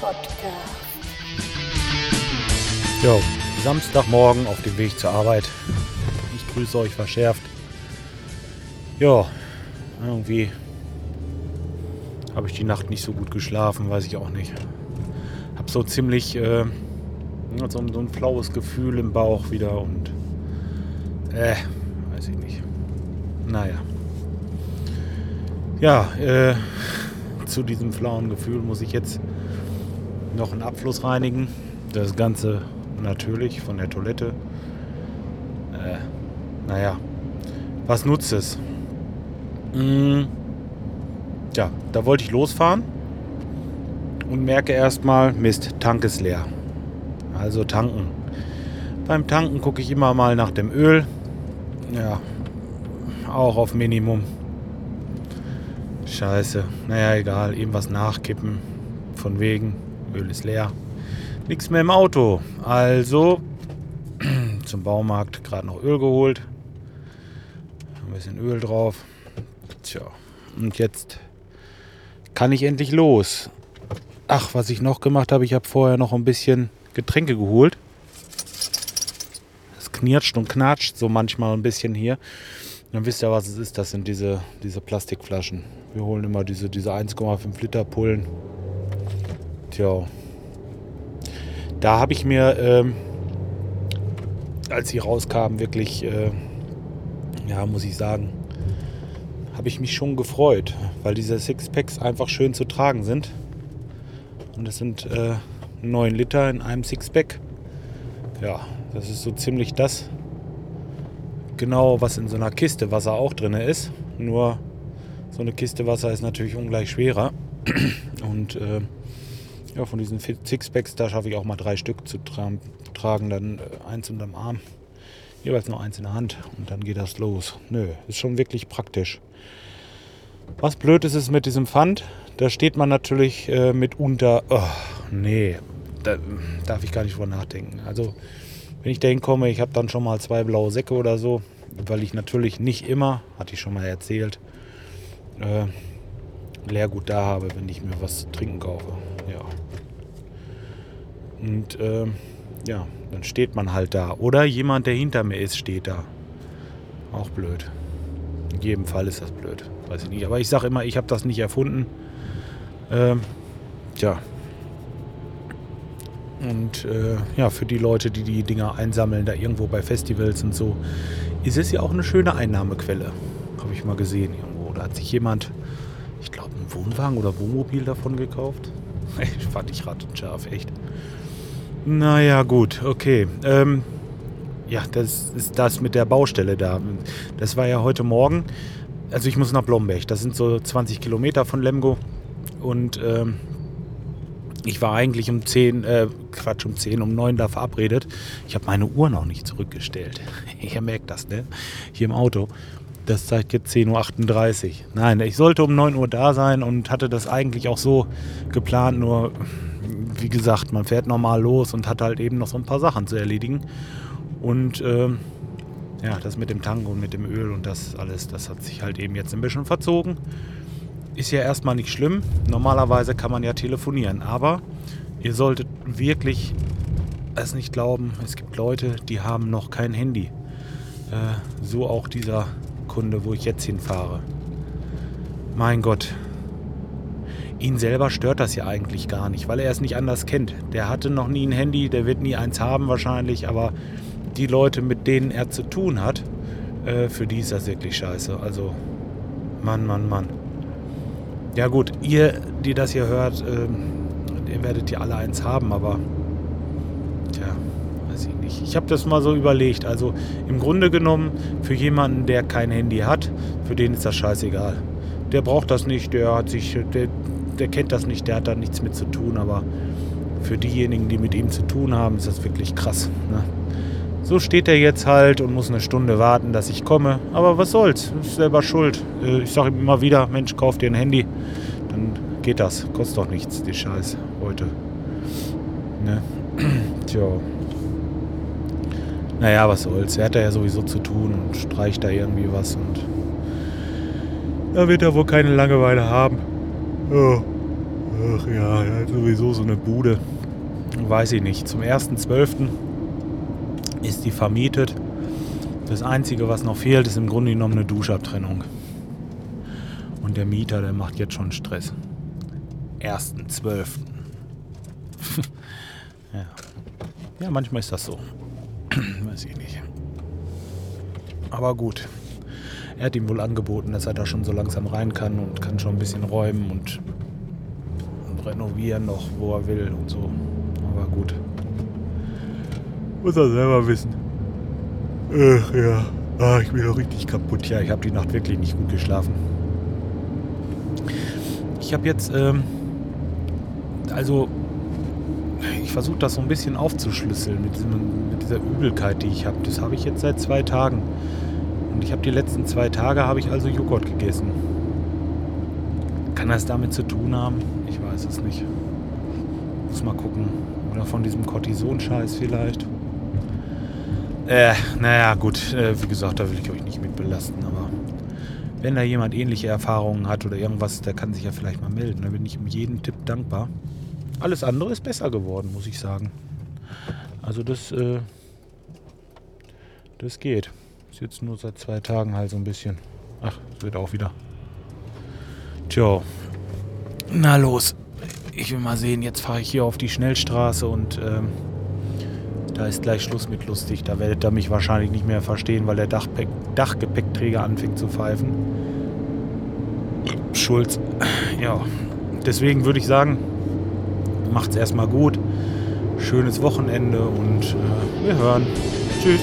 Podcast. Jo, Samstagmorgen auf dem Weg zur Arbeit. Ich grüße euch verschärft. Ja, irgendwie habe ich die Nacht nicht so gut geschlafen, weiß ich auch nicht. Hab so ziemlich äh, so, so ein flaues Gefühl im Bauch wieder und äh, weiß ich nicht. Naja. Ja, äh, zu diesem flauen Gefühl muss ich jetzt noch einen Abfluss reinigen. Das Ganze natürlich von der Toilette. Äh, naja, was nutzt es? Hm, ja, da wollte ich losfahren und merke erstmal, Mist, Tank ist leer. Also tanken. Beim Tanken gucke ich immer mal nach dem Öl. Ja, auch auf Minimum. Scheiße. Naja, egal. Irgendwas nachkippen. Von wegen. Öl ist leer. Nichts mehr im Auto. Also zum Baumarkt gerade noch Öl geholt. Ein bisschen Öl drauf. Tja. Und jetzt kann ich endlich los. Ach, was ich noch gemacht habe, ich habe vorher noch ein bisschen Getränke geholt. Es knirscht und knatscht so manchmal ein bisschen hier. Dann wisst ihr, was es ist. Das sind diese, diese Plastikflaschen. Wir holen immer diese, diese 1,5 Liter Pullen. Tja. Da habe ich mir, ähm, als sie rauskamen, wirklich, äh, ja, muss ich sagen, habe ich mich schon gefreut, weil diese Sixpacks einfach schön zu tragen sind. Und es sind äh, 9 Liter in einem Sixpack. Ja, das ist so ziemlich das, genau was in so einer Kiste Wasser auch drin ist. Nur so eine Kiste Wasser ist natürlich ungleich schwerer. Und äh, ja, von diesen Sixpacks, da schaffe ich auch mal drei Stück zu tra tragen. Dann äh, eins unterm Arm, jeweils nur eins in der Hand. Und dann geht das los. Nö, ist schon wirklich praktisch. Was blöd ist, ist mit diesem Pfand. Da steht man natürlich äh, mitunter. Oh, nee, da darf ich gar nicht drüber nachdenken. Also, wenn ich da hinkomme, ich habe dann schon mal zwei blaue Säcke oder so, weil ich natürlich nicht immer, hatte ich schon mal erzählt, äh, Leergut da habe, wenn ich mir was zu trinken kaufe. Ja. Und äh, ja, dann steht man halt da. Oder jemand, der hinter mir ist, steht da. Auch blöd. In jedem Fall ist das blöd. Weiß ich nicht. Aber ich sage immer, ich habe das nicht erfunden. Ähm, tja. Und äh, ja, für die Leute, die die Dinger einsammeln, da irgendwo bei Festivals und so, ist es ja auch eine schöne Einnahmequelle. Habe ich mal gesehen irgendwo. Da hat sich jemand, ich glaube, einen Wohnwagen oder Wohnmobil davon gekauft. Ich fand ich rattenscharf, echt. Naja, gut, okay. Ähm, ja, das ist das mit der Baustelle da. Das war ja heute Morgen. Also ich muss nach Blomberg. Das sind so 20 Kilometer von Lemgo. Und ähm, ich war eigentlich um 10, äh, Quatsch, um 10, um 9 da verabredet. Ich habe meine Uhr noch nicht zurückgestellt. Ihr merkt das, ne? Hier im Auto. Das zeigt jetzt 10.38 Uhr. Nein, ich sollte um 9 Uhr da sein und hatte das eigentlich auch so geplant. Nur, wie gesagt, man fährt normal los und hat halt eben noch so ein paar Sachen zu erledigen. Und ähm, ja, das mit dem Tank und mit dem Öl und das alles, das hat sich halt eben jetzt ein bisschen verzogen. Ist ja erstmal nicht schlimm. Normalerweise kann man ja telefonieren. Aber ihr solltet wirklich es nicht glauben. Es gibt Leute, die haben noch kein Handy. Äh, so auch dieser Kunde, wo ich jetzt hinfahre. Mein Gott. Ihn selber stört das ja eigentlich gar nicht, weil er es nicht anders kennt. Der hatte noch nie ein Handy, der wird nie eins haben wahrscheinlich, aber die Leute, mit denen er zu tun hat, äh, für die ist das wirklich scheiße. Also, Mann, Mann, Mann. Ja gut, ihr, die das hier hört, äh, ihr werdet ja alle eins haben, aber tja, weiß ich nicht. Ich habe das mal so überlegt. Also im Grunde genommen, für jemanden, der kein Handy hat, für den ist das scheißegal. Der braucht das nicht, der hat sich, der, der kennt das nicht, der hat da nichts mit zu tun, aber für diejenigen, die mit ihm zu tun haben, ist das wirklich krass. Ne? So steht er jetzt halt und muss eine Stunde warten, dass ich komme. Aber was soll's? Ist selber schuld. Äh, ich sage ihm immer wieder, Mensch, kauf dir ein Handy. Dann geht das. Kostet doch nichts, die Scheiß heute. Ne? Tja. Naja, was soll's. Er hat ja sowieso zu tun und streicht da irgendwie was und da wird er wohl keine Langeweile haben. Ja. Ach ja, ja, sowieso so eine Bude. Weiß ich nicht. Zum 1.12. ist die vermietet. Das Einzige, was noch fehlt, ist im Grunde genommen eine Duschabtrennung. Und der Mieter, der macht jetzt schon Stress. 1.12. ja. ja, manchmal ist das so. Weiß ich nicht. Aber gut. Er hat ihm wohl angeboten, dass er da schon so langsam rein kann und kann schon ein bisschen räumen und, und renovieren noch, wo er will und so. Aber gut. Muss er selber wissen. Ach ja. Ah, ich bin doch richtig kaputt. Ja, ich habe die Nacht wirklich nicht gut geschlafen. Ich habe jetzt, ähm, also, ich versuche das so ein bisschen aufzuschlüsseln mit, diesem, mit dieser Übelkeit, die ich habe. Das habe ich jetzt seit zwei Tagen. Und ich habe die letzten zwei Tage habe ich also Joghurt gegessen. Kann das damit zu tun haben? Ich weiß es nicht. Muss mal gucken. Oder von diesem Cortison-Scheiß vielleicht. Äh, naja, gut. Äh, wie gesagt, da will ich euch nicht mit belasten. Aber wenn da jemand ähnliche Erfahrungen hat oder irgendwas, der kann sich ja vielleicht mal melden. Da bin ich um jeden Tipp dankbar. Alles andere ist besser geworden, muss ich sagen. Also das, äh, das geht. Ist jetzt nur seit zwei Tagen halt so ein bisschen. Ach, es wird auch wieder. Tja. Na los. Ich will mal sehen, jetzt fahre ich hier auf die Schnellstraße und ähm, da ist gleich Schluss mit lustig. Da werdet ihr mich wahrscheinlich nicht mehr verstehen, weil der Dachpe Dachgepäckträger anfängt zu pfeifen. Schulz. Ja. Deswegen würde ich sagen, macht's erstmal gut. Schönes Wochenende und äh, wir hören. Tschüss.